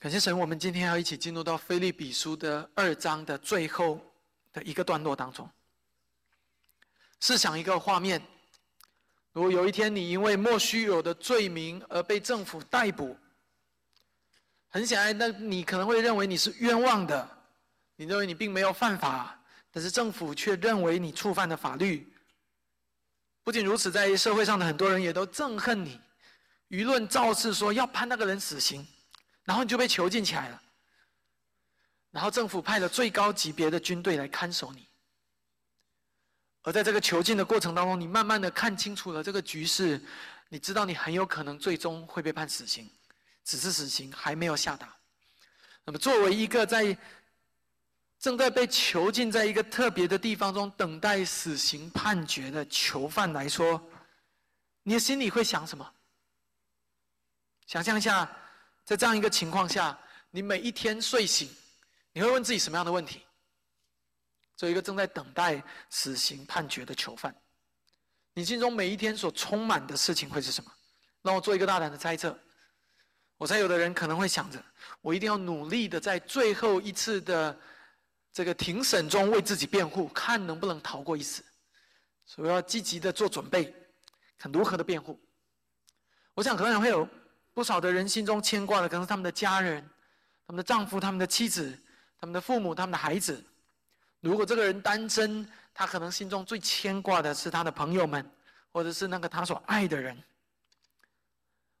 感谢神，我们今天要一起进入到菲利比书的二章的最后的一个段落当中。试想一个画面：如果有一天你因为莫须有的罪名而被政府逮捕，很显然，那你可能会认为你是冤枉的，你认为你并没有犯法，但是政府却认为你触犯了法律。不仅如此，在社会上的很多人也都憎恨你，舆论造势说要判那个人死刑。然后你就被囚禁起来了，然后政府派了最高级别的军队来看守你，而在这个囚禁的过程当中，你慢慢的看清楚了这个局势，你知道你很有可能最终会被判死刑，只是死刑还没有下达。那么作为一个在正在被囚禁在一个特别的地方中等待死刑判决的囚犯来说，你的心里会想什么？想象一下。在这样一个情况下，你每一天睡醒，你会问自己什么样的问题？作为一个正在等待死刑判决的囚犯，你心中每一天所充满的事情会是什么？让我做一个大胆的猜测。我猜有的人可能会想着，我一定要努力的在最后一次的这个庭审中为自己辩护，看能不能逃过一死。所以我要积极的做准备，看如何的辩护。我想可能会有。不少的人心中牵挂的可能是他们的家人、他们的丈夫、他们的妻子、他们的父母、他们的孩子。如果这个人单身，他可能心中最牵挂的是他的朋友们，或者是那个他所爱的人。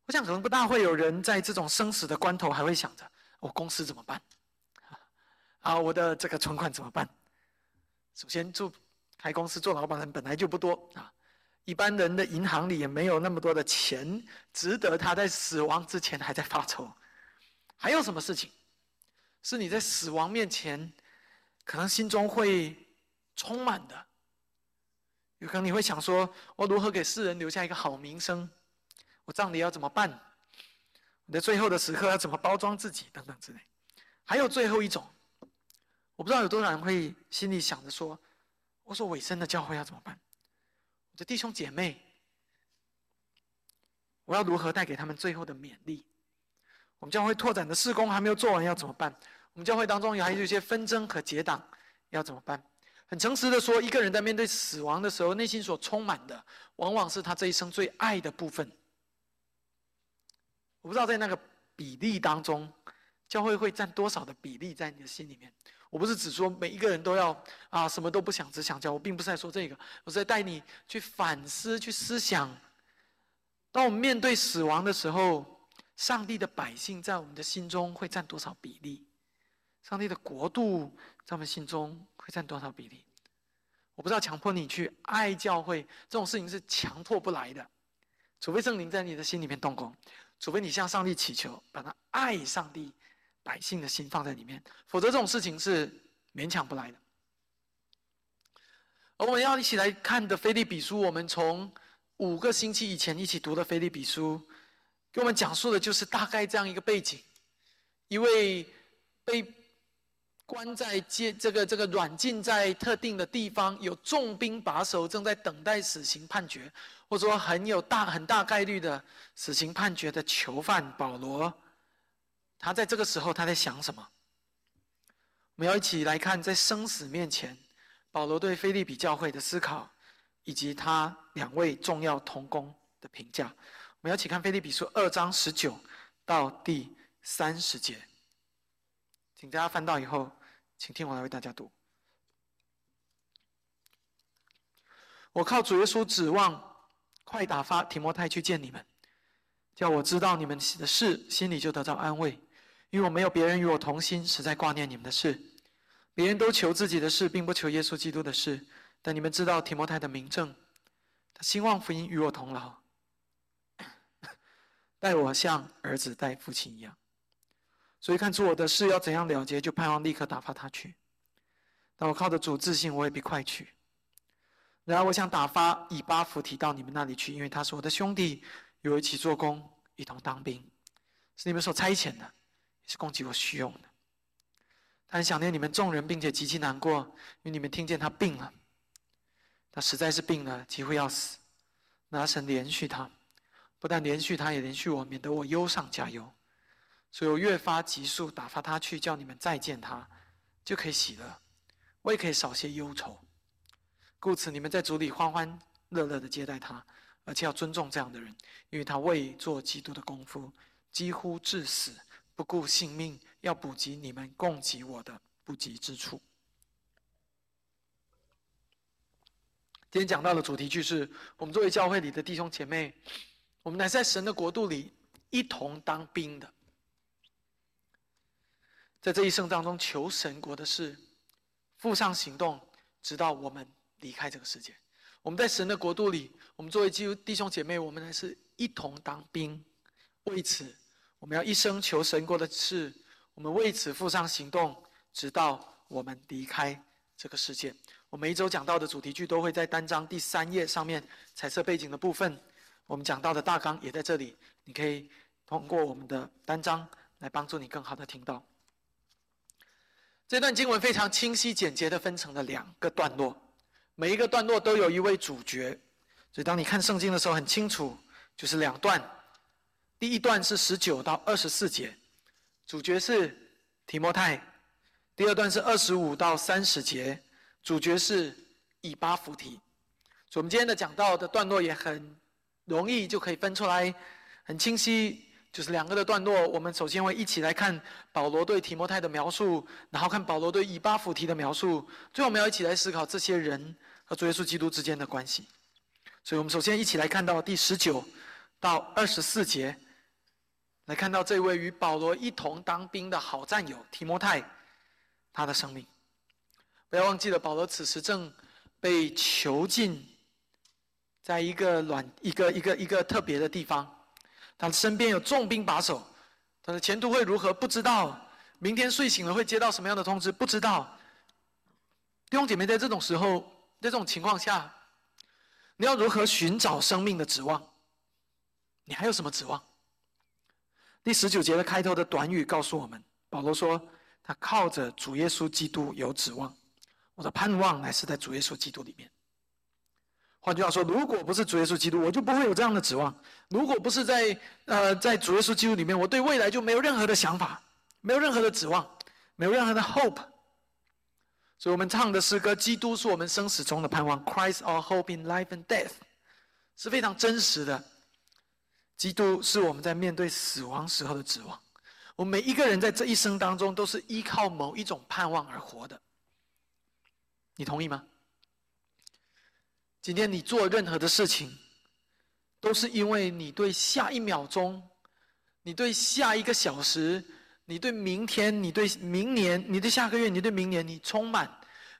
我想可能不大会有人在这种生死的关头还会想着：我公司怎么办？啊，我的这个存款怎么办？首先，做开公司做老板的人本来就不多啊。一般人的银行里也没有那么多的钱，值得他在死亡之前还在发愁。还有什么事情，是你在死亡面前，可能心中会充满的？有可能你会想说：我如何给世人留下一个好名声？我葬礼要怎么办？我的最后的时刻要怎么包装自己？等等之类。还有最后一种，我不知道有多少人会心里想着说：我说尾声的教会要怎么办？的弟兄姐妹，我要如何带给他们最后的勉励？我们教会拓展的事工还没有做完，要怎么办？我们教会当中还有一些纷争和结党，要怎么办？很诚实的说，一个人在面对死亡的时候，内心所充满的，往往是他这一生最爱的部分。我不知道在那个比例当中，教会会占多少的比例在你的心里面？我不是只说每一个人都要啊，什么都不想，只想教。我并不是在说这个，我是在带你去反思、去思想。当我们面对死亡的时候，上帝的百姓在我们的心中会占多少比例？上帝的国度在我们心中会占多少比例？我不知道强迫你去爱教会这种事情是强迫不来的，除非圣灵在你的心里面动工，除非你向上帝祈求，把他爱上帝。百姓的心放在里面，否则这种事情是勉强不来的。而我们要一起来看的《菲利比书》，我们从五个星期以前一起读的《菲利比书》，给我们讲述的就是大概这样一个背景：一位被关在监这个这个软禁在特定的地方，有重兵把守，正在等待死刑判决，或者说很有大很大概率的死刑判决的囚犯保罗。他在这个时候，他在想什么？我们要一起来看，在生死面前，保罗对菲利比教会的思考，以及他两位重要同工的评价。我们要一起看菲利比书二章十九到第三十节，请大家翻到以后，请听我来为大家读。我靠主耶稣指望，快打发提摩太去见你们，叫我知道你们的事，心里就得到安慰。因为我没有别人与我同心，实在挂念你们的事。别人都求自己的事，并不求耶稣基督的事。但你们知道提摩太的名正，他兴旺福音与我同劳，待我像儿子待父亲一样。所以看出我的事要怎样了结，就盼望立刻打发他去。但我靠着主自信，我也必快去。然而我想打发以巴弗提到你们那里去，因为他是我的兄弟，与我一起做工，一同当兵，是你们所差遣的。是供给我需用的。他很想念你们众人，并且极其难过，因为你们听见他病了。他实在是病了，几乎要死。拿神连续他，不但连续他，也连续我，免得我忧上加忧。所以我越发急速打发他去，叫你们再见他，就可以喜乐，我也可以少些忧愁。故此，你们在主里欢欢乐乐的接待他，而且要尊重这样的人，因为他为做基督的功夫，几乎致死，不顾性命，要补给你们供给我的不及之处。今天讲到的主题句是：我们作为教会里的弟兄姐妹，我们乃是在神的国度里一同当兵的，在这一生当中求神国的事，付上行动，直到我们离开这个世界。我们在神的国度里，我们作为基督弟兄姐妹，我们乃是一同当兵。为此，我们要一生求神国的事，我们为此付上行动，直到我们离开这个世界。我每一周讲到的主题句都会在单章第三页上面彩色背景的部分。我们讲到的大纲也在这里，你可以通过我们的单章来帮助你更好的听到。这段经文非常清晰简洁的分成了两个段落，每一个段落都有一位主角，所以当你看圣经的时候很清楚，就是两段。第一段是十九到二十四节，主角是提摩太；第二段是二十五到三十节。主角是以巴弗提，所以我们今天的讲到的段落也很容易就可以分出来，很清晰，就是两个的段落。我们首先会一起来看保罗对提摩太的描述，然后看保罗对以巴弗提的描述，最后我们要一起来思考这些人和主耶稣基督之间的关系。所以我们首先一起来看到第十九到二十四节，来看到这位与保罗一同当兵的好战友提摩太，他的生命。不要忘记了，保罗此时正被囚禁在一个软、一个、一个、一个特别的地方。他身边有重兵把守，他的前途会如何？不知道。明天睡醒了会接到什么样的通知？不知道。弟兄姐妹，在这种时候，在这种情况下，你要如何寻找生命的指望？你还有什么指望？第十九节的开头的短语告诉我们，保罗说他靠着主耶稣基督有指望。我的盼望乃是在主耶稣基督里面。换句话说，如果不是主耶稣基督，我就不会有这样的指望；如果不是在呃在主耶稣基督里面，我对未来就没有任何的想法，没有任何的指望，没有任何的 hope。所以我们唱的诗歌《基督是我们生死中的盼望》，Christ our hope in life and death，是非常真实的。基督是我们在面对死亡时候的指望。我们每一个人在这一生当中，都是依靠某一种盼望而活的。你同意吗？今天你做任何的事情，都是因为你对下一秒钟、你对下一个小时、你对明天、你对明年、你对下个月、你对明年，你充满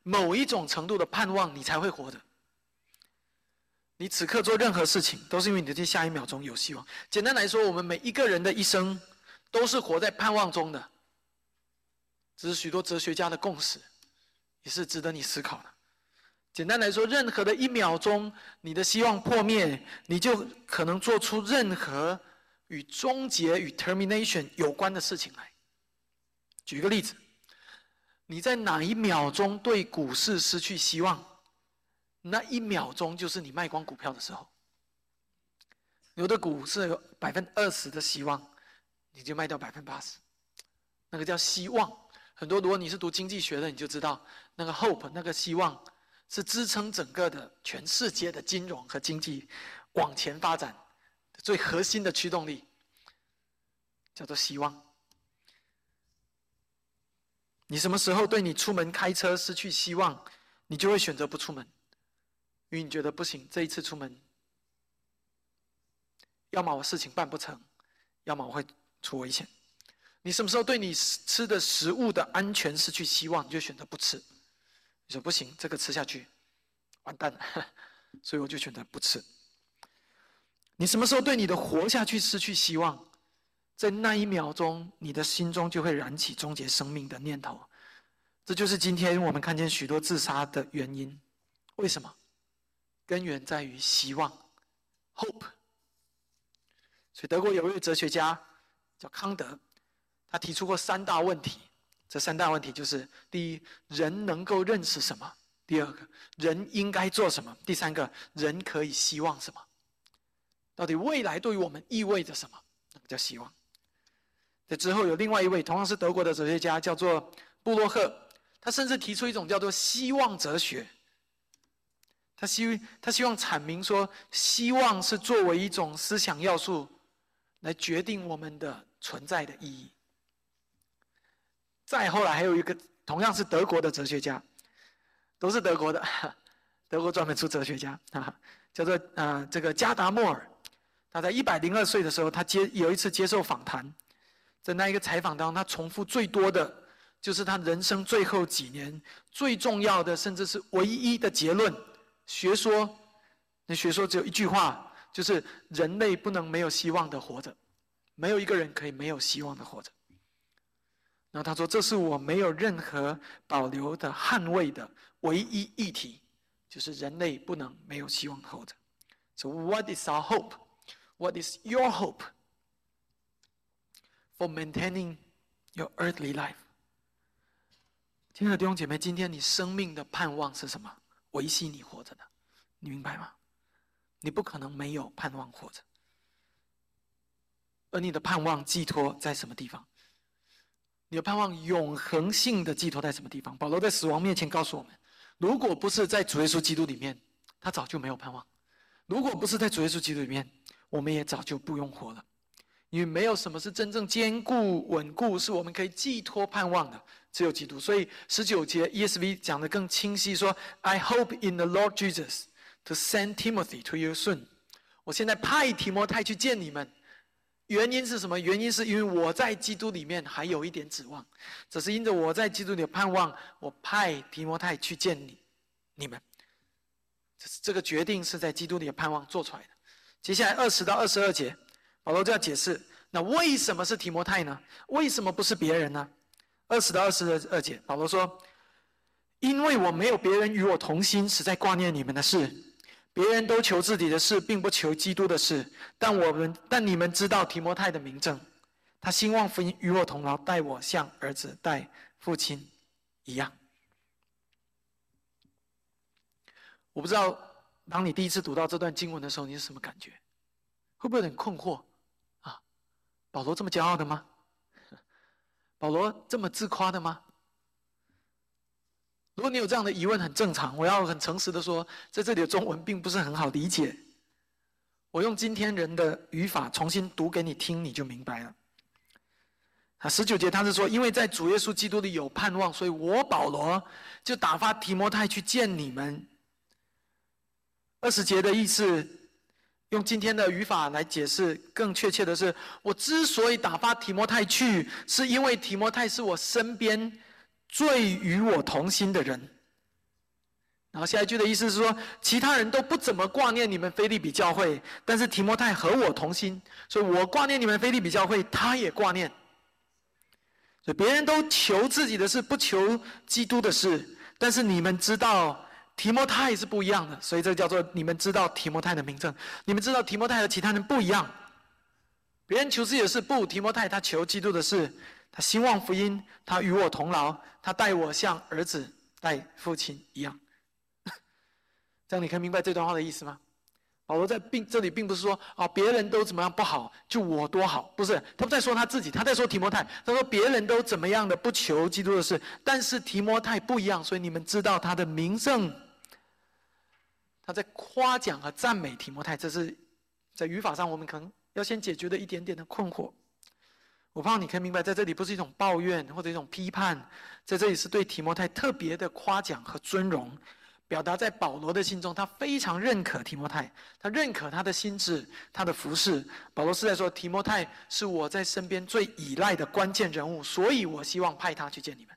某一种程度的盼望，你才会活的。你此刻做任何事情，都是因为你对下一秒钟有希望。简单来说，我们每一个人的一生，都是活在盼望中的。这是许多哲学家的共识。也是值得你思考的。简单来说，任何的一秒钟，你的希望破灭，你就可能做出任何与终结与 termination 有关的事情来。举个例子，你在哪一秒钟对股市失去希望，那一秒钟就是你卖光股票的时候。有的股市有百分之二十的希望，你就卖掉百分之八十，那个叫希望。很多，如果你是读经济学的，你就知道那个 hope，那个希望，是支撑整个的全世界的金融和经济往前发展最核心的驱动力，叫做希望。你什么时候对你出门开车失去希望，你就会选择不出门，因为你觉得不行，这一次出门，要么我事情办不成，要么我会出危险。你什么时候对你吃的食物的安全失去希望，你就选择不吃。你说不行，这个吃下去，完蛋了，所以我就选择不吃。你什么时候对你的活下去失去希望，在那一秒钟，你的心中就会燃起终结生命的念头。这就是今天我们看见许多自杀的原因。为什么？根源在于希望，hope。所以德国有一位哲学家叫康德。他提出过三大问题，这三大问题就是：第一，人能够认识什么；第二个，人应该做什么；第三个，人可以希望什么？到底未来对于我们意味着什么？那个叫希望。这之后有另外一位同样是德国的哲学家，叫做布洛赫，他甚至提出一种叫做希望哲学。他希他希望阐明说，希望是作为一种思想要素，来决定我们的存在的意义。再后来还有一个同样是德国的哲学家，都是德国的，德国专门出哲学家，叫做啊这个加达默尔。他在一百零二岁的时候，他接有一次接受访谈，在那一个采访当中，他重复最多的就是他人生最后几年最重要的，甚至是唯一的结论。学说，那学说只有一句话，就是人类不能没有希望的活着，没有一个人可以没有希望的活着。然后他说：“这是我没有任何保留的捍卫的唯一议题，就是人类不能没有希望活着。” So what is our hope? What is your hope for maintaining your earthly life? 亲爱的弟兄姐妹，今天你生命的盼望是什么？维系你活着的，你明白吗？你不可能没有盼望活着，而你的盼望寄托在什么地方？你的盼望永恒性的寄托在什么地方？保罗在死亡面前告诉我们：如果不是在主耶稣基督里面，他早就没有盼望；如果不是在主耶稣基督里面，我们也早就不用活了。因为没有什么是真正坚固稳固，是我们可以寄托盼望的。只有基督，所以十九节 ESV 讲的更清晰，说：“I hope in the Lord Jesus to send Timothy to you soon。”我现在派提摩太去见你们，原因是什么？原因是因为我在基督里面还有一点指望，只是因着我在基督里的盼望，我派提摩太去见你，你们。这这个决定是在基督里的盼望做出来的。接下来二十到二十二节，保罗就要解释：那为什么是提摩太呢？为什么不是别人呢？二十到二十二节，保罗说：“因为我没有别人与我同心，实在挂念你们的事。别人都求自己的事，并不求基督的事。但我们，但你们知道提摩太的名证，他兴旺福音与我同劳，待我像儿子待父亲一样。我不知道，当你第一次读到这段经文的时候，你是什么感觉？会不会有点困惑？啊，保罗这么骄傲的吗？”保罗这么自夸的吗？如果你有这样的疑问，很正常。我要很诚实的说，在这里的中文并不是很好理解。我用今天人的语法重新读给你听，你就明白了。啊，十九节他是说，因为在主耶稣基督里有盼望，所以我保罗就打发提摩太去见你们。二十节的意思。用今天的语法来解释，更确切的是，我之所以打发提摩太去，是因为提摩太是我身边最与我同心的人。然后下一句的意思是说，其他人都不怎么挂念你们菲利比教会，但是提摩太和我同心，所以我挂念你们菲利比教会，他也挂念。所以别人都求自己的事，不求基督的事，但是你们知道。提摩太是不一样的，所以这叫做你们知道提摩太的名证。你们知道提摩太和其他人不一样。别人求自己的事，不提摩太他求基督的事，他兴旺福音，他与我同劳，他待我像儿子待父亲一样。这样你可以明白这段话的意思吗？保罗在并这里并不是说啊别人都怎么样不好，就我多好，不是他不在说他自己，他在说提摩太。他说别人都怎么样的不求基督的事，但是提摩太不一样，所以你们知道他的名证。他在夸奖和赞美提摩太，这是在语法上我们可能要先解决的一点点的困惑。我怕你可以明白，在这里不是一种抱怨或者一种批判，在这里是对提摩太特别的夸奖和尊荣，表达在保罗的心中，他非常认可提摩太，他认可他的心智、他的服饰。保罗是在说，提摩太是我在身边最依赖的关键人物，所以我希望派他去见你们，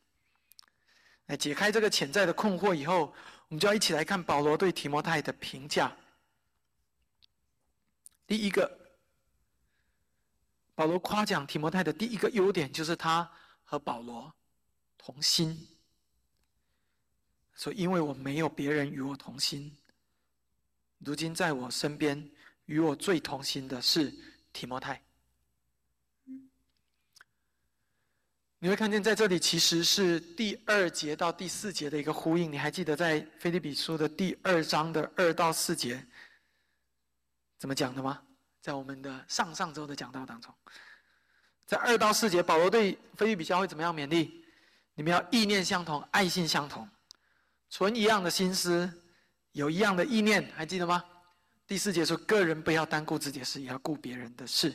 来解开这个潜在的困惑以后。我们就要一起来看保罗对提摩太的评价。第一个，保罗夸奖提摩太的第一个优点就是他和保罗同心。说，因为我没有别人与我同心，如今在我身边与我最同心的是提摩太。你会看见在这里其实是第二节到第四节的一个呼应。你还记得在菲利比书的第二章的二到四节怎么讲的吗？在我们的上上周的讲道当中，在二到四节，保罗对菲律比教会怎么样勉励？你们要意念相同，爱心相同，存一样的心思，有一样的意念，还记得吗？第四节说，个人不要单顾自己的事，也要顾别人的事。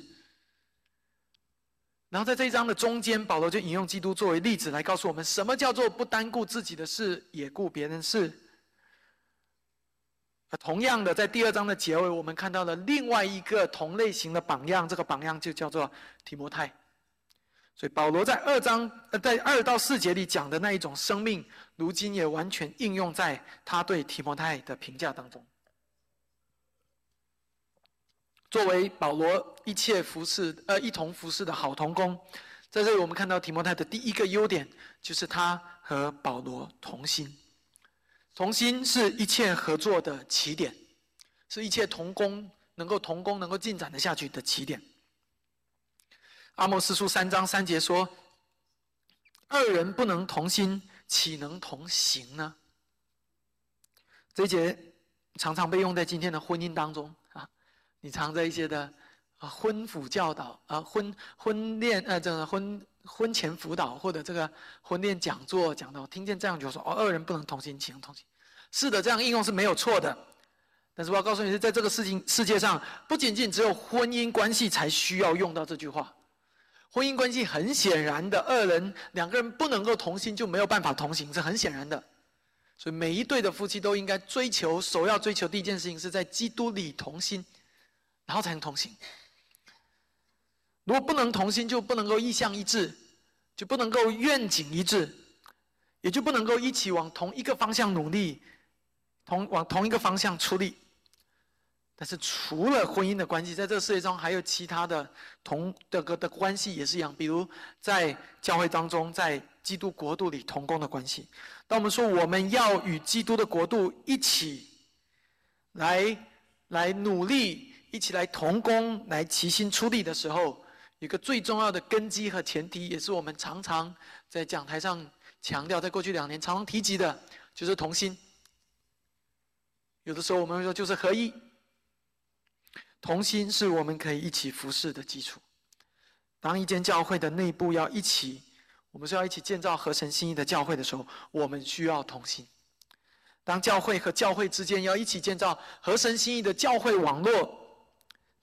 然后在这一章的中间，保罗就引用基督作为例子来告诉我们，什么叫做不单顾自己的事，也顾别人事。同样的，在第二章的结尾，我们看到了另外一个同类型的榜样，这个榜样就叫做提摩太。所以保罗在二章呃，在二到四节里讲的那一种生命，如今也完全应用在他对提摩太的评价当中。作为保罗一切服侍呃一同服侍的好同工，在这里我们看到提摩太的第一个优点，就是他和保罗同心。同心是一切合作的起点，是一切同工能够同工能够进展的下去的起点。阿莫斯书三章三节说：“二人不能同心，岂能同行呢？”这一节常常被用在今天的婚姻当中。你藏着一些的啊婚辅教导啊婚婚恋呃这个婚婚前辅导或者这个婚恋讲座讲到，听见这样就说哦，二人不能同心，岂能同行？是的，这样应用是没有错的。但是我要告诉你是在这个事情世界上，不仅仅只有婚姻关系才需要用到这句话。婚姻关系很显然的，二人两个人不能够同心，就没有办法同行，是很显然的。所以每一对的夫妻都应该追求，首要追求第一件事情是在基督里同心，然后才能同行。如果不能同心，就不能够意向一致，就不能够愿景一致，也就不能够一起往同一个方向努力，同往同一个方向出力。但是除了婚姻的关系，在这个世界上还有其他的同的个的关系也是一样，比如在教会当中，在基督国度里同工的关系。当我们说我们要与基督的国度一起来来努力，一起来同工，来齐心出力的时候，一个最重要的根基和前提，也是我们常常在讲台上强调，在过去两年常常提及的，就是同心。有的时候我们会说，就是合一。同心是我们可以一起服侍的基础。当一间教会的内部要一起，我们是要一起建造合神心意的教会的时候，我们需要同心。当教会和教会之间要一起建造合神心意的教会网络，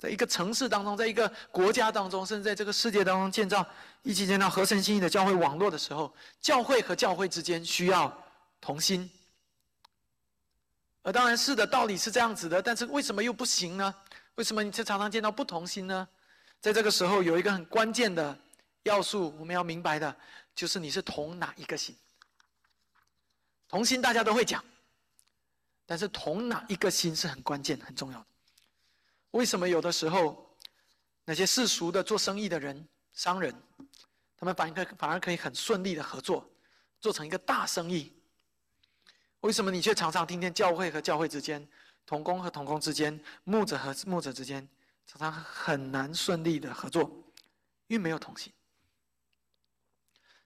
在一个城市当中，在一个国家当中，甚至在这个世界当中建造一起建造合神心意的教会网络的时候，教会和教会之间需要同心。而当然是的道理是这样子的，但是为什么又不行呢？为什么你却常常见到不同心呢？在这个时候，有一个很关键的要素，我们要明白的，就是你是同哪一个心。同心大家都会讲，但是同哪一个心是很关键、很重要的。为什么有的时候那些世俗的做生意的人、商人，他们反而反而可以很顺利的合作，做成一个大生意？为什么你却常常听见教会和教会之间？同工和同工之间，牧者和牧者之间，常常很难顺利的合作，因为没有同心。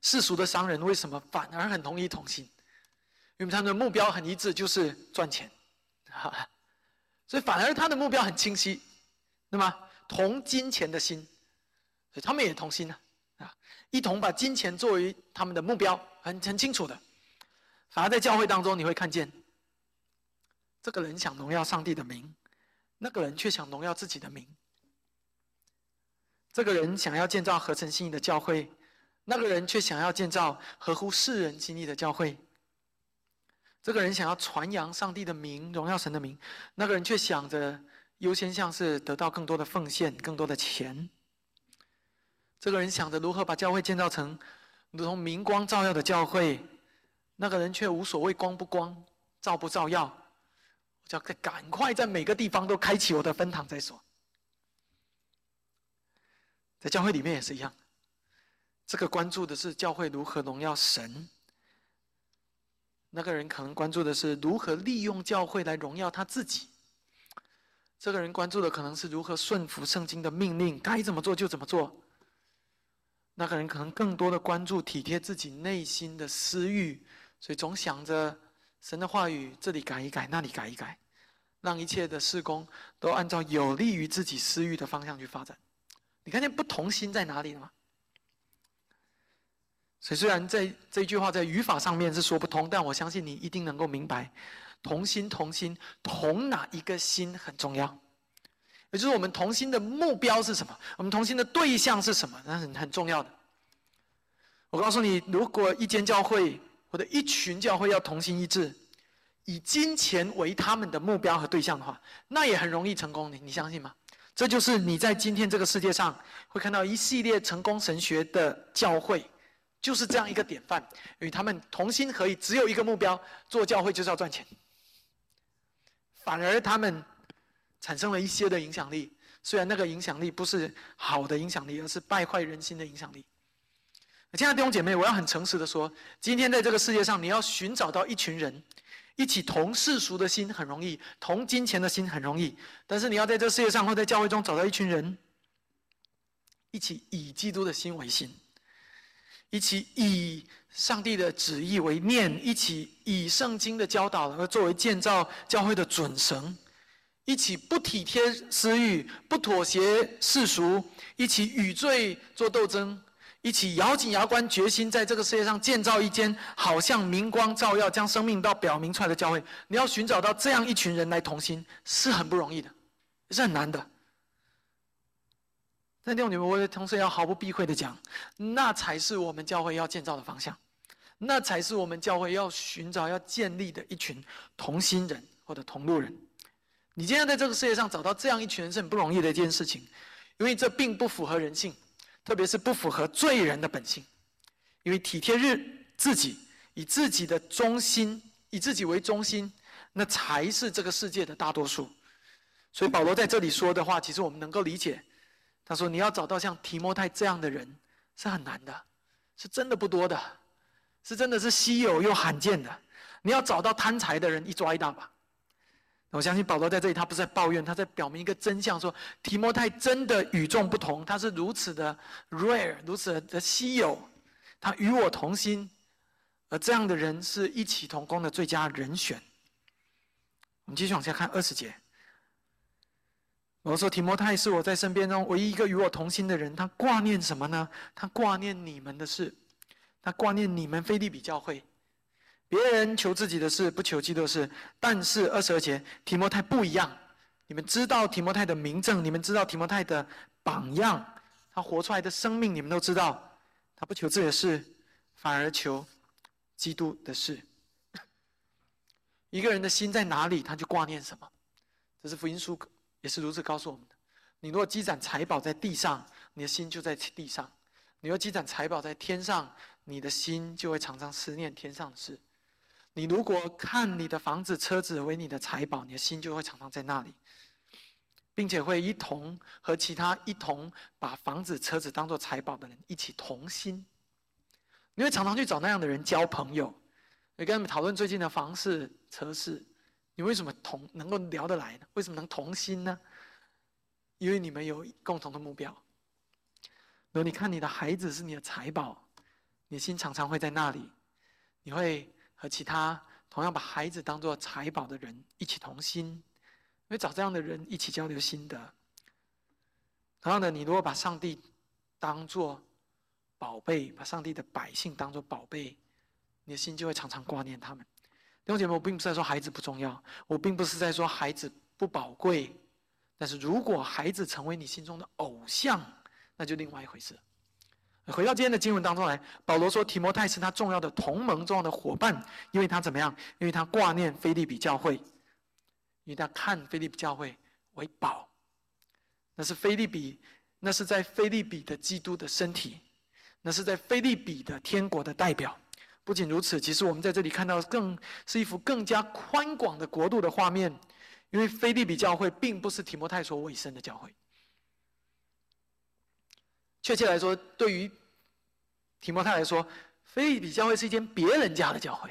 世俗的商人为什么反而很同意同心？因为他们的目标很一致，就是赚钱，所以反而他的目标很清晰，那么同金钱的心，所以他们也同心呢，啊，一同把金钱作为他们的目标，很很清楚的。反而在教会当中，你会看见。这个人想荣耀上帝的名，那个人却想荣耀自己的名。这个人想要建造合成心意的教会，那个人却想要建造合乎世人心意的教会。这个人想要传扬上帝的名，荣耀神的名，那个人却想着优先项是得到更多的奉献、更多的钱。这个人想着如何把教会建造成如同明光照耀的教会，那个人却无所谓光不光、照不照耀。我叫赶快在每个地方都开启我的分堂再说。在教会里面也是一样，这个关注的是教会如何荣耀神，那个人可能关注的是如何利用教会来荣耀他自己。这个人关注的可能是如何顺服圣经的命令，该怎么做就怎么做。那个人可能更多的关注体贴自己内心的私欲，所以总想着。神的话语，这里改一改，那里改一改，让一切的事工都按照有利于自己私欲的方向去发展。你看见不同心在哪里了吗？所以虽然在这句话在语法上面是说不通，但我相信你一定能够明白，同心同心同哪一个心很重要，也就是我们同心的目标是什么，我们同心的对象是什么，那很很重要的。我告诉你，如果一间教会或者一群教会要同心一致，以金钱为他们的目标和对象的话，那也很容易成功。你你相信吗？这就是你在今天这个世界上会看到一系列成功神学的教会，就是这样一个典范，与他们同心合意，只有一个目标：做教会就是要赚钱。反而他们产生了一些的影响力，虽然那个影响力不是好的影响力，而是败坏人心的影响力。亲爱的弟兄姐妹，我要很诚实的说，今天在这个世界上，你要寻找到一群人，一起同世俗的心很容易，同金钱的心很容易，但是你要在这世界上或在教会中找到一群人，一起以基督的心为心，一起以上帝的旨意为念，一起以圣经的教导而作为建造教会的准绳，一起不体贴私欲，不妥协世俗，一起与罪做斗争。一起咬紧牙关，决心在这个世界上建造一间好像明光照耀、将生命到表明出来的教会。你要寻找到这样一群人来同心，是很不容易的，是很难的。但弟兄姊妹，我同时要毫不避讳的讲，那才是我们教会要建造的方向，那才是我们教会要寻找、要建立的一群同心人或者同路人。你今天在这个世界上找到这样一群人是很不容易的一件事情，因为这并不符合人性。特别是不符合罪人的本性，因为体贴日自己，以自己的中心，以自己为中心，那才是这个世界的大多数。所以保罗在这里说的话，其实我们能够理解。他说：“你要找到像提摩太这样的人是很难的，是真的不多的，是真的是稀有又罕见的。你要找到贪财的人，一抓一大把。”我相信保罗在这里，他不是在抱怨，他在表明一个真相：说提摩太真的与众不同，他是如此的 rare，如此的稀有，他与我同心，而这样的人是一起同工的最佳人选。我们继续往下看二十节。我说提摩太是我在身边中唯一一个与我同心的人，他挂念什么呢？他挂念你们的事，他挂念你们菲利比教会。别人求自己的事，不求基督的事。但是二十二节，提摩太不一样。你们知道提摩太的名证，你们知道提摩太的榜样，他活出来的生命，你们都知道。他不求自己的事，反而求基督的事。一个人的心在哪里，他就挂念什么。这是福音书也是如此告诉我们的。你若积攒财宝在地上，你的心就在地上；你若积攒财宝在天上，你的心就会常常思念天上的事。你如果看你的房子、车子为你的财宝，你的心就会常常在那里，并且会一同和其他一同把房子、车子当做财宝的人一起同心。你会常常去找那样的人交朋友，你跟他们讨论最近的房事、车事。你为什么同能够聊得来呢？为什么能同心呢？因为你们有共同的目标。如果你看你的孩子是你的财宝，你心常常会在那里，你会。和其他同样把孩子当做财宝的人一起同心，会找这样的人一起交流心得。同样的，你如果把上帝当做宝贝，把上帝的百姓当做宝贝，你的心就会常常挂念他们。弟兄姐妹，我并不是在说孩子不重要，我并不是在说孩子不宝贵，但是如果孩子成为你心中的偶像，那就另外一回事。回到今天的经文当中来，保罗说提摩太是他重要的同盟、重要的伙伴，因为他怎么样？因为他挂念菲利比教会，因为他看菲利比教会为宝。那是菲利比，那是在菲利比的基督的身体，那是在菲利比的天国的代表。不仅如此，其实我们在这里看到更是一幅更加宽广的国度的画面，因为菲利比教会并不是提摩太所委身的教会。确切来说，对于提摩太来说，菲利比教会是一间别人家的教会。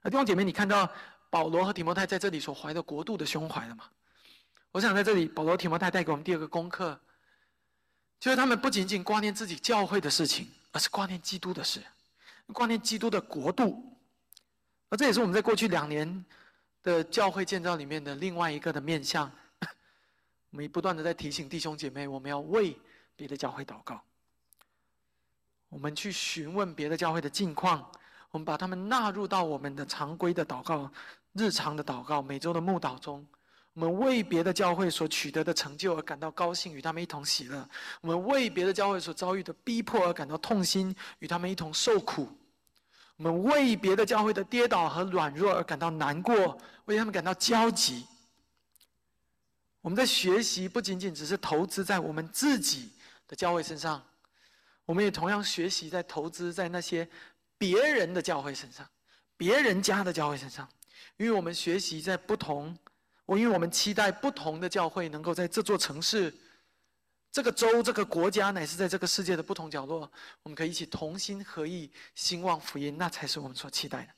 那弟兄姐妹，你看到保罗和提摩太在这里所怀的国度的胸怀了吗？我想在这里，保罗、提摩太带给我们第二个功课，就是他们不仅仅挂念自己教会的事情，而是挂念基督的事，挂念基督的国度。而这也是我们在过去两年的教会建造里面的另外一个的面向。我们不断的在提醒弟兄姐妹，我们要为。别的教会祷告，我们去询问别的教会的近况，我们把他们纳入到我们的常规的祷告、日常的祷告、每周的牧祷中。我们为别的教会所取得的成就而感到高兴，与他们一同喜乐；我们为别的教会所遭遇的逼迫而感到痛心，与他们一同受苦；我们为别的教会的跌倒和软弱而感到难过，为他们感到焦急。我们在学习，不仅仅只是投资在我们自己的教会身上。我们也同样学习在投资在那些别人的教会身上，别人家的教会身上，因为我们学习在不同，我因为我们期待不同的教会能够在这座城市、这个州、这个国家，乃是在这个世界的不同角落，我们可以一起同心合意兴旺福音，那才是我们所期待的。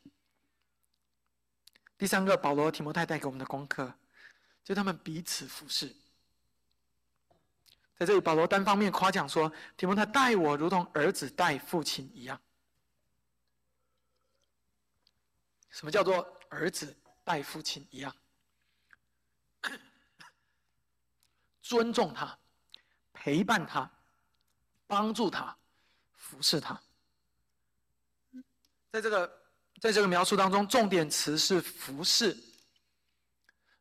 第三个，保罗、提摩太带给我们的功课，就他们彼此服侍。在这里，保罗单方面夸奖说：“提摩太待我如同儿子待父亲一样。”什么叫做儿子待父亲一样？尊重他，陪伴他，帮助他，服侍他。在这个在这个描述当中，重点词是服侍，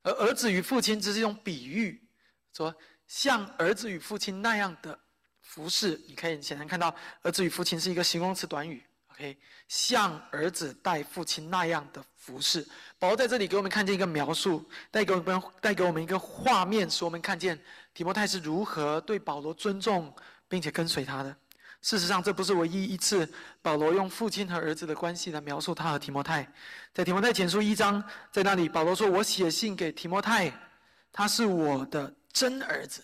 而儿子与父亲只是一种比喻，说。像儿子与父亲那样的服侍，你可以显然看到，儿子与父亲是一个形容词短语。OK，像儿子带父亲那样的服侍。保罗在这里给我们看见一个描述，带给我们带给我们一个画面，使我们看见提摩太是如何对保罗尊重并且跟随他的。事实上，这不是唯一一次保罗用父亲和儿子的关系来描述他和提摩太。在提摩太前书一章，在那里保罗说：“我写信给提摩太，他是我的。”真儿子，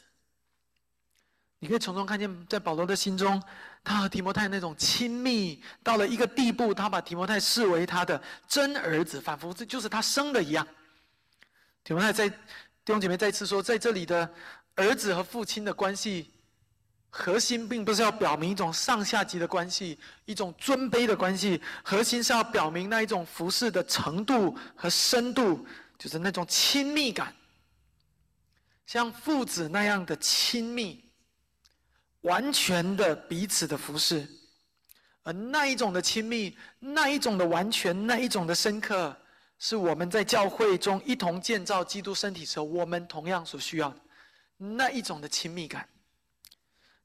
你可以从中看见，在保罗的心中，他和提摩太那种亲密到了一个地步，他把提摩太视为他的真儿子，仿佛这就是他生的一样。提摩太在弟兄姐妹再次说，在这里的儿子和父亲的关系核心，并不是要表明一种上下级的关系，一种尊卑的关系，核心是要表明那一种服侍的程度和深度，就是那种亲密感。像父子那样的亲密，完全的彼此的服侍，而那一种的亲密，那一种的完全，那一种的深刻，是我们在教会中一同建造基督身体时候，我们同样所需要的那一种的亲密感。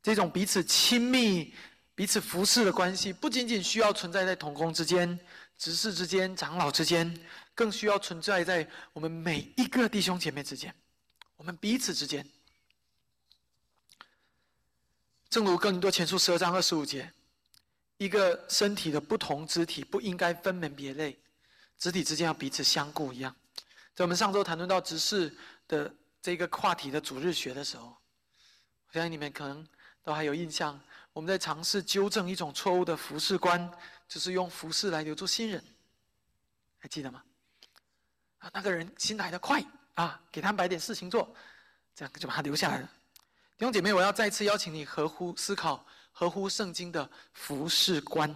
这种彼此亲密、彼此服侍的关系，不仅仅需要存在在同工之间、执事之间、长老之间，更需要存在在我们每一个弟兄姐妹之间。我们彼此之间，正如哥林多前书十二章二十五节，一个身体的不同肢体不应该分门别类，肢体之间要彼此相顾一样。在我们上周谈论到执事的这个话题的主日学的时候，我相信你们可能都还有印象。我们在尝试纠正一种错误的服饰观，就是用服饰来留住新人，还记得吗？啊，那个人新来的快。啊，给他们摆点事情做，这样就把他留下来了。弟兄姐妹，我要再次邀请你合乎思考、合乎圣经的服饰观。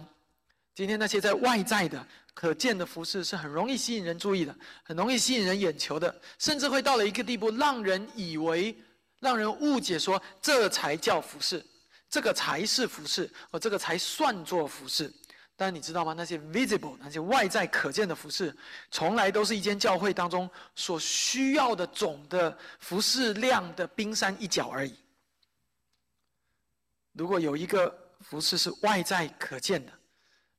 今天那些在外在的、可见的服饰是很容易吸引人注意的，很容易吸引人眼球的，甚至会到了一个地步，让人以为、让人误解说这才叫服饰，这个才是服饰，而这个才算作服饰。但你知道吗？那些 visible、那些外在可见的服饰，从来都是一间教会当中所需要的总的服饰量的冰山一角而已。如果有一个服饰是外在可见的，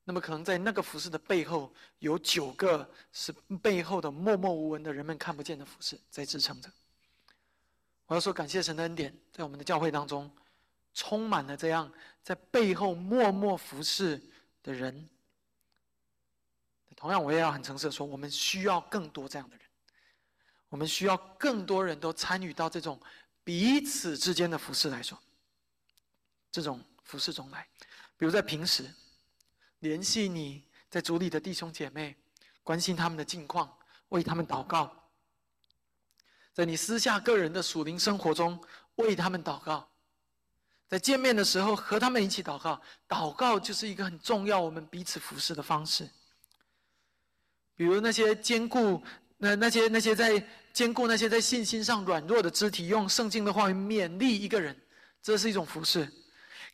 那么可能在那个服饰的背后，有九个是背后的默默无闻的人们看不见的服饰在支撑着。我要说，感谢神的恩典，在我们的教会当中，充满了这样在背后默默服侍。的人，同样我也要很诚实的说，我们需要更多这样的人，我们需要更多人都参与到这种彼此之间的服饰来说，这种服饰中来，比如在平时联系你在主里的弟兄姐妹，关心他们的近况，为他们祷告，在你私下个人的属灵生活中为他们祷告。在见面的时候和他们一起祷告，祷告就是一个很重要我们彼此服侍的方式。比如那些兼顾那那些那些在兼顾那些在信心上软弱的肢体，用圣经的话勉励一个人，这是一种服侍。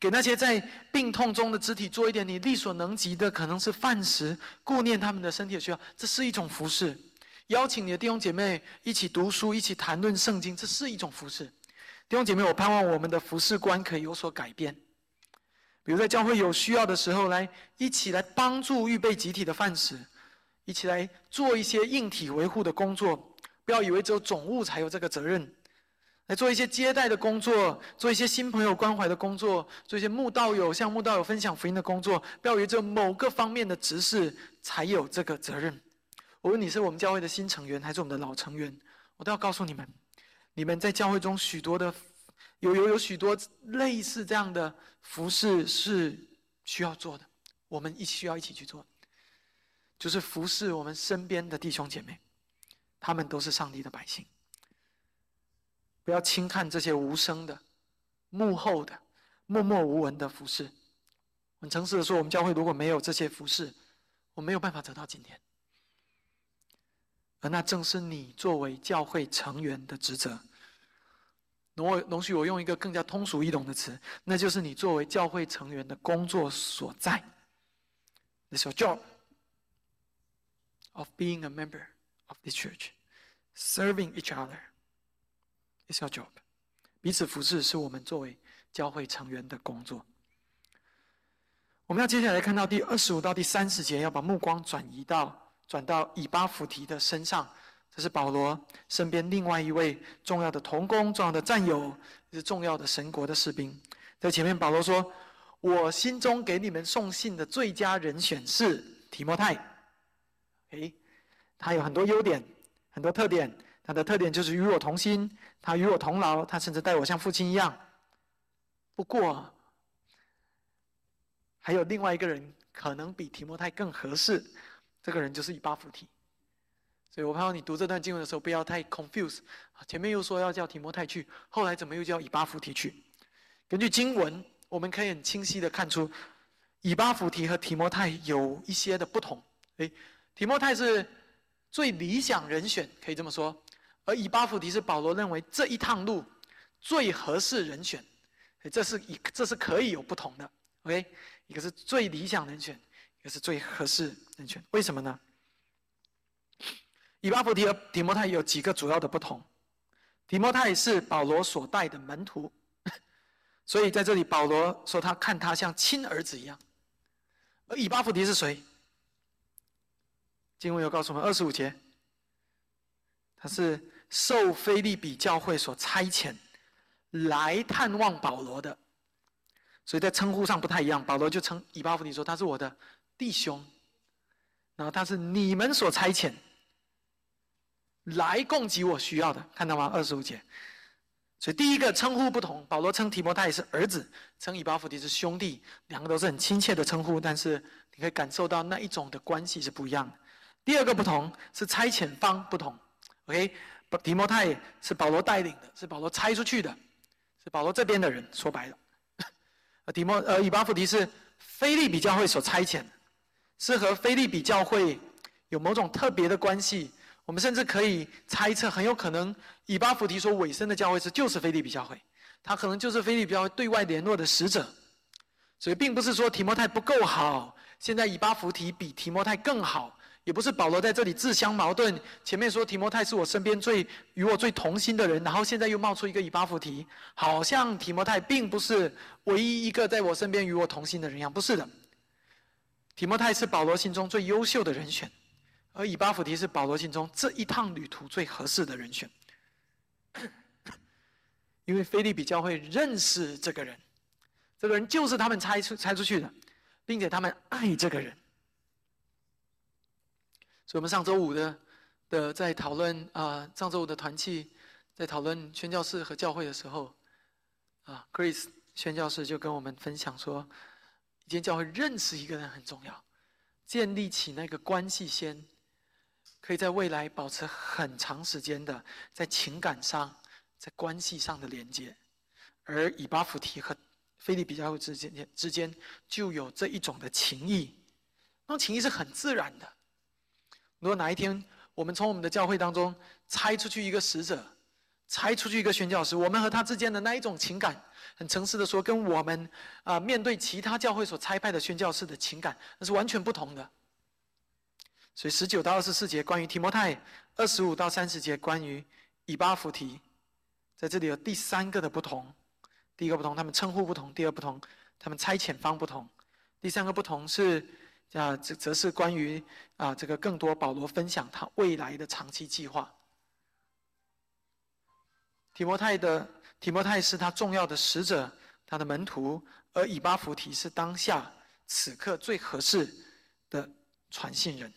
给那些在病痛中的肢体做一点你力所能及的，可能是饭食，顾念他们的身体的需要，这是一种服饰。邀请你的弟兄姐妹一起读书，一起谈论圣经，这是一种服饰。弟兄姐妹，我盼望我们的服饰观可以有所改变。比如在教会有需要的时候，来一起来帮助预备集体的饭食，一起来做一些硬体维护的工作。不要以为只有总务才有这个责任，来做一些接待的工作，做一些新朋友关怀的工作，做一些慕道友向慕道友分享福音的工作。不要以为只有某个方面的执事才有这个责任。无论你是我们教会的新成员，还是我们的老成员，我都要告诉你们：你们在教会中许多的。有有有许多类似这样的服饰是需要做的，我们一起需要一起去做，就是服侍我们身边的弟兄姐妹，他们都是上帝的百姓。不要轻看这些无声的、幕后的、默默无闻的服饰。很诚实的说，我们教会如果没有这些服饰，我没有办法走到今天。而那正是你作为教会成员的职责。容我容许我用一个更加通俗易懂的词，那就是你作为教会成员的工作所在。It's your job of being a member of this church, serving each other. Is your job. 彼此服侍是我们作为教会成员的工作。我们要接下来看到第二十五到第三十节，要把目光转移到转到以巴弗提的身上。这是保罗身边另外一位重要的同工、重要的战友，是重要的神国的士兵。在前面，保罗说：“我心中给你们送信的最佳人选是提摩太。”诶，他有很多优点，很多特点。他的特点就是与我同心，他与我同劳，他甚至待我像父亲一样。不过，还有另外一个人可能比提摩太更合适，这个人就是以巴弗提。所以我盼望你读这段经文的时候不要太 confuse。前面又说要叫提摩太去，后来怎么又叫以巴弗提去？根据经文，我们可以很清晰的看出，以巴弗提和提摩太有一些的不同。诶，提摩太是最理想人选，可以这么说；而以巴弗提是保罗认为这一趟路最合适人选。这是一，这是可以有不同的。OK，一个是最理想人选，一个是最合适人选。为什么呢？以巴弗提和提摩太有几个主要的不同。提摩太是保罗所带的门徒，所以在这里保罗说他看他像亲儿子一样。而以巴弗提是谁？经文有告诉我们，二十五节，他是受菲利比教会所差遣来探望保罗的，所以在称呼上不太一样。保罗就称以巴弗提说他是我的弟兄，然后他是你们所差遣。来供给我需要的，看到吗？二十五节，所以第一个称呼不同，保罗称提摩太是儿子，称以巴弗提是兄弟，两个都是很亲切的称呼，但是你可以感受到那一种的关系是不一样的。第二个不同是差遣方不同，OK，提摩太是保罗带领的，是保罗差出去的，是保罗这边的人，说白了，提摩呃以巴弗提是菲利比教会所差遣的，是和菲利比教会有某种特别的关系。我们甚至可以猜测，很有可能以巴弗提所尾声的教会是就是菲利比教会，他可能就是菲利比教会对外联络的使者，所以并不是说提摩太不够好，现在以巴弗提比提摩太更好，也不是保罗在这里自相矛盾。前面说提摩太是我身边最与我最同心的人，然后现在又冒出一个以巴弗提，好像提摩太并不是唯一一个在我身边与我同心的人一样，不是的。提摩太是保罗心中最优秀的人选。而以巴弗提是保罗心中这一趟旅途最合适的人选，因为菲利比教会认识这个人，这个人就是他们猜出猜出去的，并且他们爱这个人。所以，我们上周五的的在讨论啊，上周五的团契在讨论宣教士和教会的时候，啊，Chris 宣教士就跟我们分享说，一间教会认识一个人很重要，建立起那个关系先。可以在未来保持很长时间的在情感上、在关系上的连接，而以巴弗提和菲利比教会之间之间就有这一种的情谊，那种情谊是很自然的。如果哪一天我们从我们的教会当中拆出去一个使者，拆出去一个宣教士，我们和他之间的那一种情感，很诚实的说，跟我们啊面对其他教会所差派的宣教士的情感，那是完全不同的。所以十九到二十四节关于提摩太，二十五到三十节关于以巴弗提，在这里有第三个的不同。第一个不同，他们称呼不同；第二不同，他们差遣方不同；第三个不同是啊，这则是关于啊这个更多保罗分享他未来的长期计划。提摩太的提摩太是他重要的使者，他的门徒；而以巴弗提是当下此刻最合适的传信人。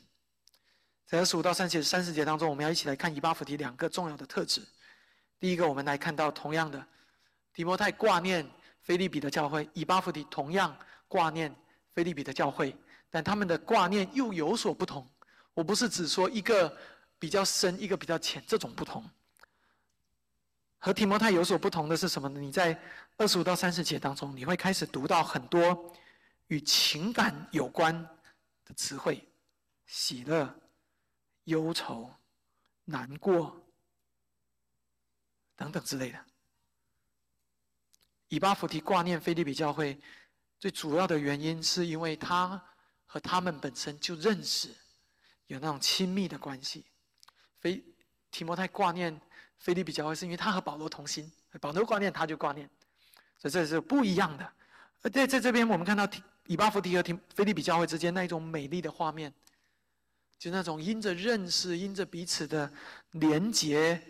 在二十五到三十三十节当中，我们要一起来看以巴弗提两个重要的特质。第一个，我们来看到同样的，提摩太挂念菲利比的教会，以巴弗提同样挂念菲利比的教会，但他们的挂念又有所不同。我不是只说一个比较深，一个比较浅，这种不同。和提摩太有所不同的是什么呢？你在二十五到三十节当中，你会开始读到很多与情感有关的词汇，喜乐、忧愁、难过等等之类的。以巴弗提挂念菲利比教会，最主要的原因是因为他和他们本身就认识，有那种亲密的关系。菲提摩太挂念。菲利比教会是因为他和保罗同心，保罗挂念他就挂念，所以这是不一样的。而在在这边，我们看到提以巴弗提和提菲利比教会之间那一种美丽的画面，就那种因着认识、因着彼此的连结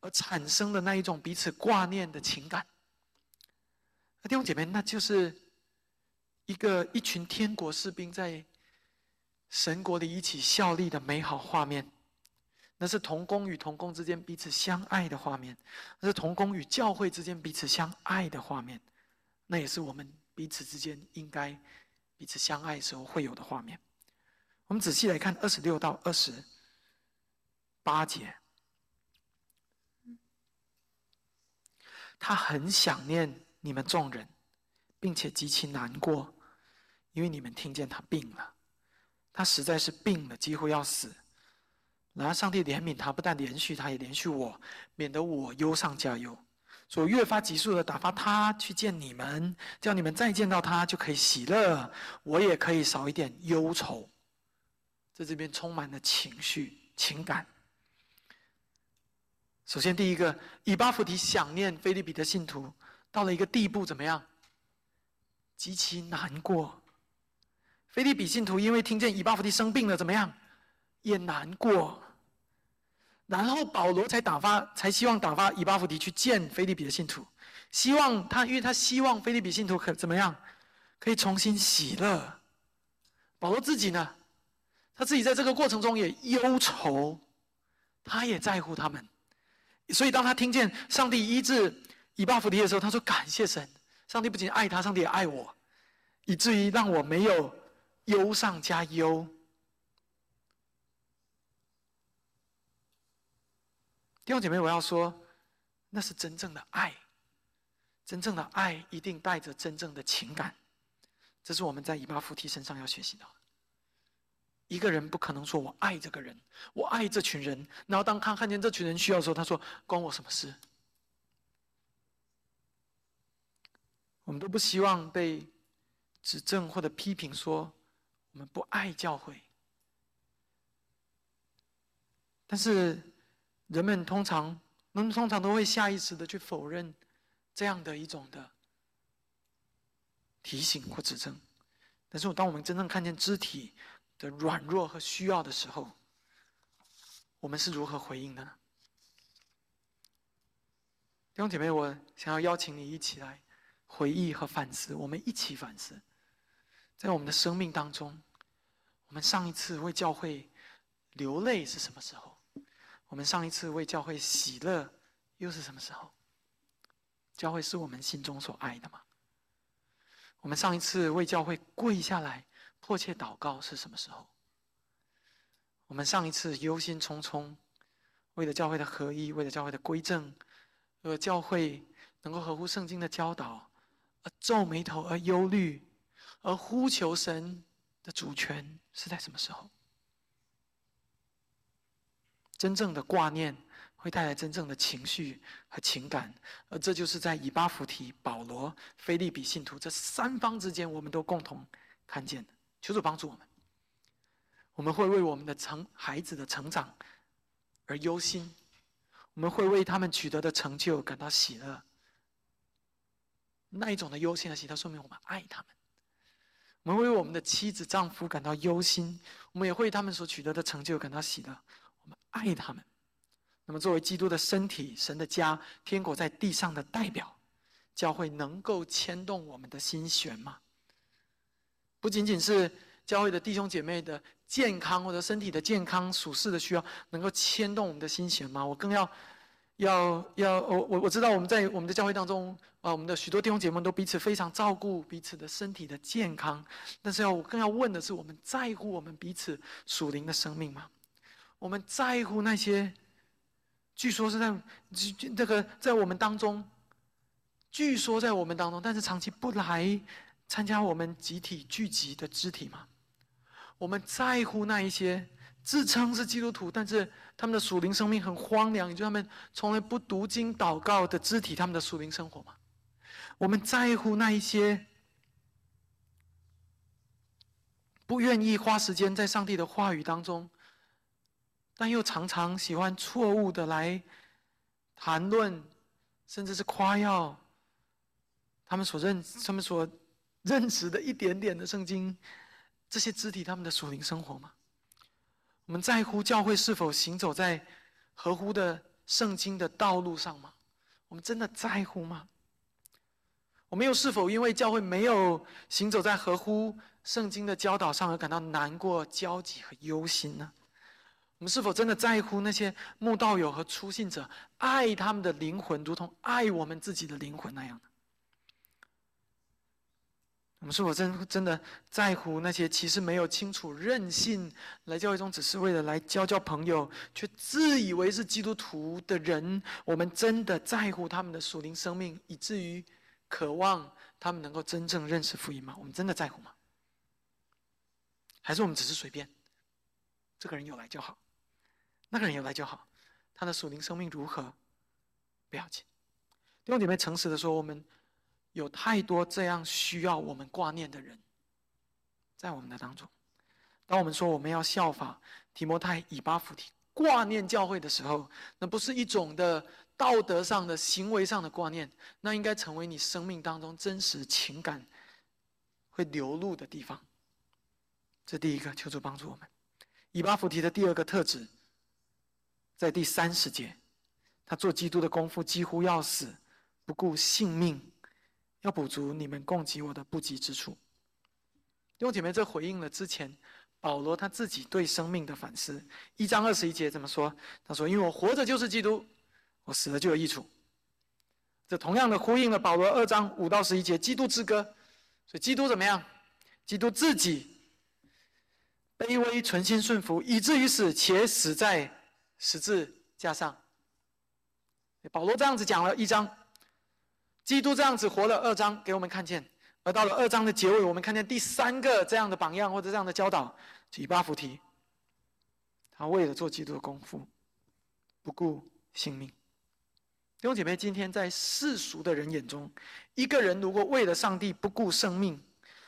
而产生的那一种彼此挂念的情感。弟兄姐妹，那就是一个一群天国士兵在神国里一起效力的美好画面。那是童工与童工之间彼此相爱的画面，那是童工与教会之间彼此相爱的画面，那也是我们彼此之间应该彼此相爱时候会有的画面。我们仔细来看二十六到二十八节，他很想念你们众人，并且极其难过，因为你们听见他病了，他实在是病了，几乎要死。然后上帝怜悯他，不但连续他，也连续我，免得我忧上加忧。所以越发急速的打发他去见你们，叫你们再见到他就可以喜乐，我也可以少一点忧愁。在这边充满了情绪、情感。首先，第一个，以巴弗提想念菲利比的信徒，到了一个地步，怎么样？极其难过。菲利比信徒因为听见以巴弗提生病了，怎么样？也难过，然后保罗才打发，才希望打发以巴弗提去见菲利比的信徒，希望他，因为他希望菲利比信徒可怎么样，可以重新喜乐。保罗自己呢，他自己在这个过程中也忧愁，他也在乎他们，所以当他听见上帝医治以巴弗提的时候，他说感谢神，上帝不仅爱他，上帝也爱我，以至于让我没有忧上加忧。弟兄姐妹，我要说，那是真正的爱。真正的爱一定带着真正的情感，这是我们在以巴弗提身上要学习的。一个人不可能说我爱这个人，我爱这群人，然后当他看见这群人需要的时候，他说关我什么事？我们都不希望被指正或者批评说我们不爱教会，但是。人们通常，人们通常都会下意识的去否认这样的一种的提醒或指正，但是当我们真正看见肢体的软弱和需要的时候，我们是如何回应的呢？弟兄姐妹，我想要邀请你一起来回忆和反思，我们一起反思，在我们的生命当中，我们上一次为教会流泪是什么时候？我们上一次为教会喜乐，又是什么时候？教会是我们心中所爱的吗？我们上一次为教会跪下来迫切祷告是什么时候？我们上一次忧心忡忡，为了教会的合一，为了教会的归正，而教会能够合乎圣经的教导，而皱眉头而忧虑，而呼求神的主权是在什么时候？真正的挂念会带来真正的情绪和情感，而这就是在以巴弗提、保罗、菲利比信徒这三方之间，我们都共同看见的。求主帮助我们，我们会为我们的成孩子的成长而忧心，我们会为他们取得的成就感到喜乐。那一种的忧心和喜乐，说明我们爱他们。我们为我们的妻子、丈夫感到忧心，我们也会他们所取得的成就感到喜乐。我们爱他们。那么，作为基督的身体、神的家、天国在地上的代表，教会能够牵动我们的心弦吗？不仅仅是教会的弟兄姐妹的健康或者身体的健康、属世的需要，能够牵动我们的心弦吗？我更要。要要我我我知道我们在我们的教会当中啊，我们的许多弟兄姐妹都彼此非常照顾彼此的身体的健康，但是要我更要问的是，我们在乎我们彼此属灵的生命吗？我们在乎那些据说是在这个在我们当中，据说在我们当中，但是长期不来参加我们集体聚集的肢体吗？我们在乎那一些？自称是基督徒，但是他们的属灵生命很荒凉，也就他们从来不读经祷告的肢体，他们的属灵生活嘛？我们在乎那一些不愿意花时间在上帝的话语当中，但又常常喜欢错误的来谈论，甚至是夸耀他们所认、他们所认识的一点点的圣经，这些肢体他们的属灵生活吗？我们在乎教会是否行走在合乎的圣经的道路上吗？我们真的在乎吗？我们又是否因为教会没有行走在合乎圣经的教导上而感到难过、焦急和忧心呢？我们是否真的在乎那些慕道友和初信者，爱他们的灵魂，如同爱我们自己的灵魂那样呢？我们是否真真的在乎那些其实没有清楚任性来教会中只是为了来交交朋友，却自以为是基督徒的人？我们真的在乎他们的属灵生命，以至于渴望他们能够真正认识福音吗？我们真的在乎吗？还是我们只是随便？这个人有来就好，那个人有来就好，他的属灵生命如何不要紧。弟兄姐妹，诚实的说，我们。有太多这样需要我们挂念的人，在我们的当中。当我们说我们要效法提摩太、以巴弗提挂念教会的时候，那不是一种的道德上的行为上的挂念，那应该成为你生命当中真实情感会流露的地方。这第一个，求主帮助我们。以巴弗提的第二个特质，在第三十节，他做基督的功夫几乎要死，不顾性命。要补足你们供给我的不及之处。弟兄姐妹，这回应了之前保罗他自己对生命的反思。一章二十一节怎么说？他说：“因为我活着就是基督，我死了就有益处。”这同样的呼应了保罗二章五到十一节基督之歌。所以基督怎么样？基督自己卑微、存心顺服，以至于死，且死在十字架上。保罗这样子讲了一章。基督这样子活了二章给我们看见，而到了二章的结尾，我们看见第三个这样的榜样或者这样的教导，以巴弗提，他为了做基督的功夫，不顾性命。弟兄姐妹，今天在世俗的人眼中，一个人如果为了上帝不顾生命，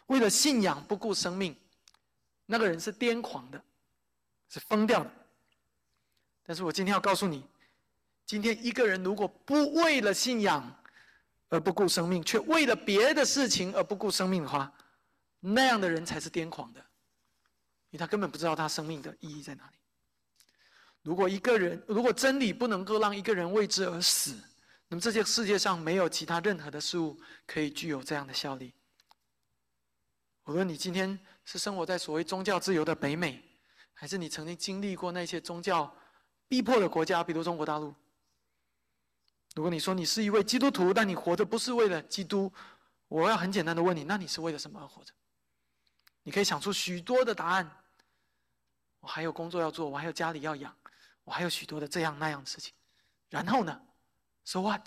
为了信仰不顾生命，那个人是癫狂的，是疯掉的。但是我今天要告诉你，今天一个人如果不为了信仰，而不顾生命，却为了别的事情而不顾生命的话，那样的人才是癫狂的，因为他根本不知道他生命的意义在哪里。如果一个人，如果真理不能够让一个人为之而死，那么这些世界上没有其他任何的事物可以具有这样的效力。无论你今天是生活在所谓宗教自由的北美，还是你曾经经历过那些宗教逼迫的国家，比如中国大陆。如果你说你是一位基督徒，但你活着不是为了基督，我要很简单的问你：那你是为了什么而活着？你可以想出许多的答案。我还有工作要做，我还有家里要养，我还有许多的这样那样的事情。然后呢？So what？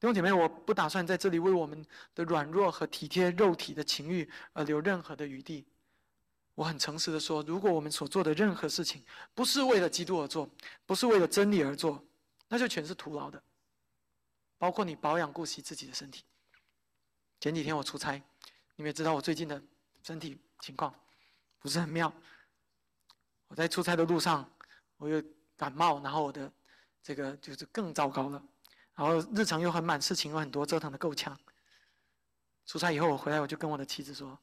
弟兄姐妹，我不打算在这里为我们的软弱和体贴肉体的情欲而留任何的余地。我很诚实的说，如果我们所做的任何事情不是为了基督而做，不是为了真理而做，那就全是徒劳的。包括你保养顾惜自己的身体。前几天我出差，你们也知道我最近的身体情况不是很妙。我在出差的路上，我又感冒，然后我的这个就是更糟糕了。然后日常又很满，事情又很多，折腾的够呛。出差以后我回来，我就跟我的妻子说。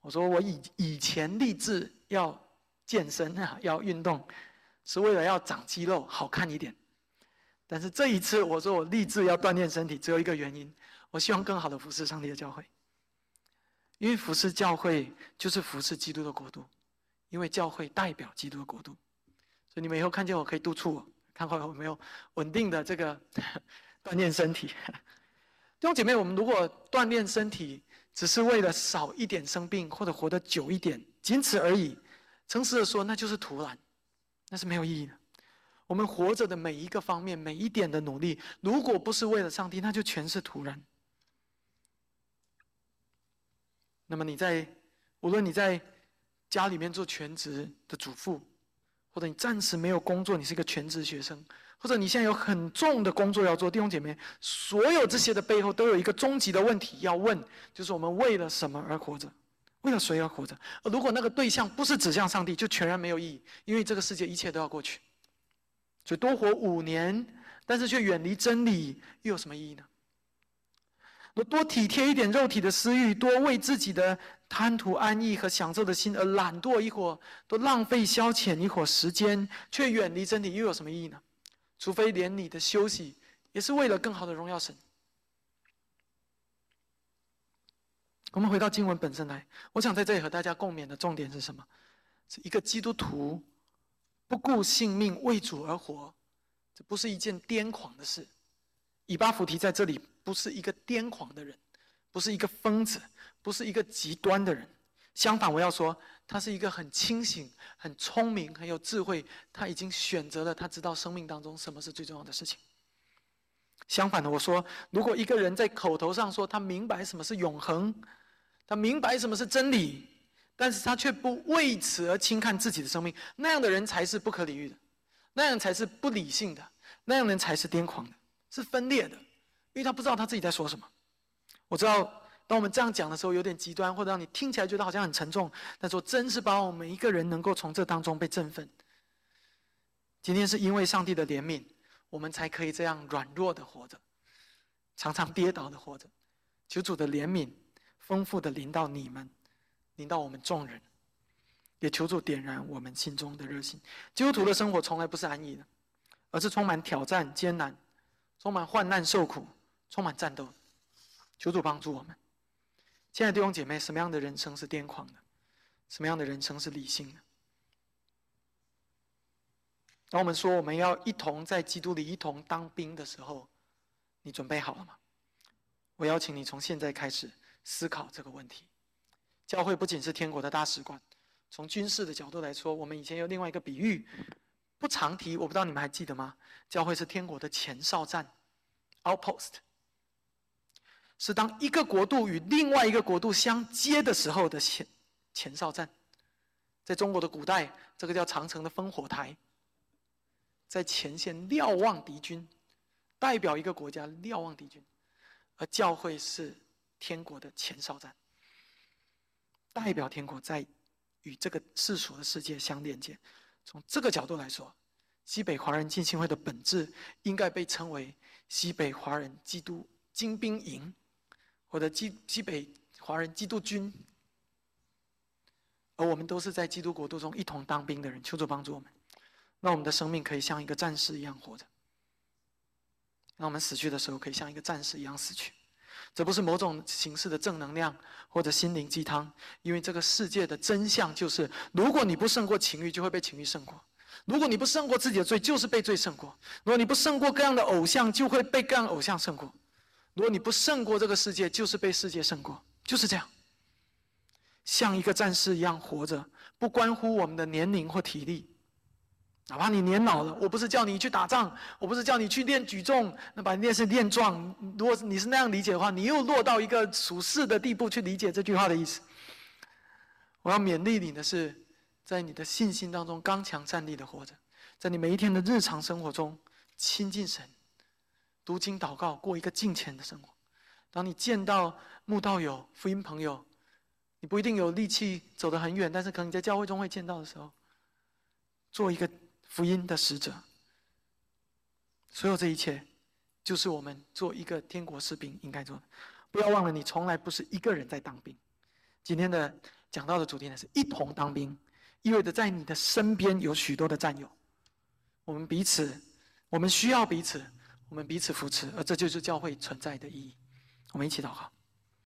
我说我以以前立志要健身啊，要运动，是为了要长肌肉，好看一点。但是这一次我说我立志要锻炼身体，只有一个原因，我希望更好的服侍上帝的教会。因为服侍教会就是服侍基督的国度，因为教会代表基督的国度，所以你们以后看见我可以督促我，看看有没有稳定的这个锻炼身体。弟兄姐妹，我们如果锻炼身体，只是为了少一点生病，或者活得久一点，仅此而已。诚实的说，那就是徒然，那是没有意义的。我们活着的每一个方面，每一点的努力，如果不是为了上帝，那就全是徒然。那么你在，无论你在家里面做全职的主妇，或者你暂时没有工作，你是一个全职学生。或者你现在有很重的工作要做，弟兄姐妹，所有这些的背后都有一个终极的问题要问，就是我们为了什么而活着，为了谁而活着？如果那个对象不是指向上帝，就全然没有意义，因为这个世界一切都要过去。所以多活五年，但是却远离真理，又有什么意义呢？我多体贴一点肉体的私欲，多为自己的贪图安逸和享受的心而懒惰一会儿，多浪费消遣一会儿时间，却远离真理，又有什么意义呢？除非连你的休息也是为了更好的荣耀神。我们回到经文本身来，我想在这里和大家共勉的重点是什么？是一个基督徒不顾性命为主而活，这不是一件癫狂的事。以巴弗提在这里不是一个癫狂的人，不是一个疯子，不是一个极端的人。相反，我要说。他是一个很清醒、很聪明、很有智慧。他已经选择了，他知道生命当中什么是最重要的事情。相反的，我说，如果一个人在口头上说他明白什么是永恒，他明白什么是真理，但是他却不为此而轻看自己的生命，那样的人才是不可理喻的，那样才是不理性的，那样人才是癫狂的，是分裂的，因为他不知道他自己在说什么。我知道。当我们这样讲的时候，有点极端，或者让你听起来觉得好像很沉重。但是我真是把我们一个人能够从这当中被振奋。今天是因为上帝的怜悯，我们才可以这样软弱的活着，常常跌倒的活着。求主的怜悯丰富的临到你们，领到我们众人，也求主点燃我们心中的热心。基督徒的生活从来不是安逸的，而是充满挑战、艰难，充满患难、受苦，充满战斗。求主帮助我们。亲爱的弟兄姐妹，什么样的人生是癫狂的？什么样的人生是理性的？当我们说我们要一同在基督里一同当兵的时候，你准备好了吗？我邀请你从现在开始思考这个问题。教会不仅是天国的大使馆，从军事的角度来说，我们以前有另外一个比喻，不常提，我不知道你们还记得吗？教会是天国的前哨站，outpost。是当一个国度与另外一个国度相接的时候的前前哨站，在中国的古代，这个叫长城的烽火台，在前线瞭望敌军，代表一个国家瞭望敌军，而教会是天国的前哨站，代表天国在与这个世俗的世界相连接。从这个角度来说，西北华人浸信会的本质应该被称为西北华人基督精兵营。或者基西北华人基督军，而我们都是在基督国度中一同当兵的人，求主帮助我们，让我们的生命可以像一个战士一样活着，让我们死去的时候可以像一个战士一样死去。这不是某种形式的正能量或者心灵鸡汤，因为这个世界的真相就是：如果你不胜过情欲，就会被情欲胜过；如果你不胜过自己的罪，就是被罪胜过；如果你不胜过各样的偶像，就会被各样偶像胜过。如果你不胜过这个世界，就是被世界胜过，就是这样。像一个战士一样活着，不关乎我们的年龄或体力。哪怕你年老了，我不是叫你去打仗，我不是叫你去练举重，那把练是练壮。如果你是那样理解的话，你又落到一个属世的地步去理解这句话的意思。我要勉励你的是，在你的信心当中刚强站立的活着，在你每一天的日常生活中亲近神，读经祷告，过一个敬虔的生活。当你见到慕道友、福音朋友，你不一定有力气走得很远，但是可能你在教会中会见到的时候，做一个福音的使者。所有这一切，就是我们做一个天国士兵应该做的。不要忘了，你从来不是一个人在当兵。今天的讲到的主题呢，是一同当兵，意味着在你的身边有许多的战友。我们彼此，我们需要彼此，我们彼此扶持，而这就是教会存在的意义。我们一起祷告。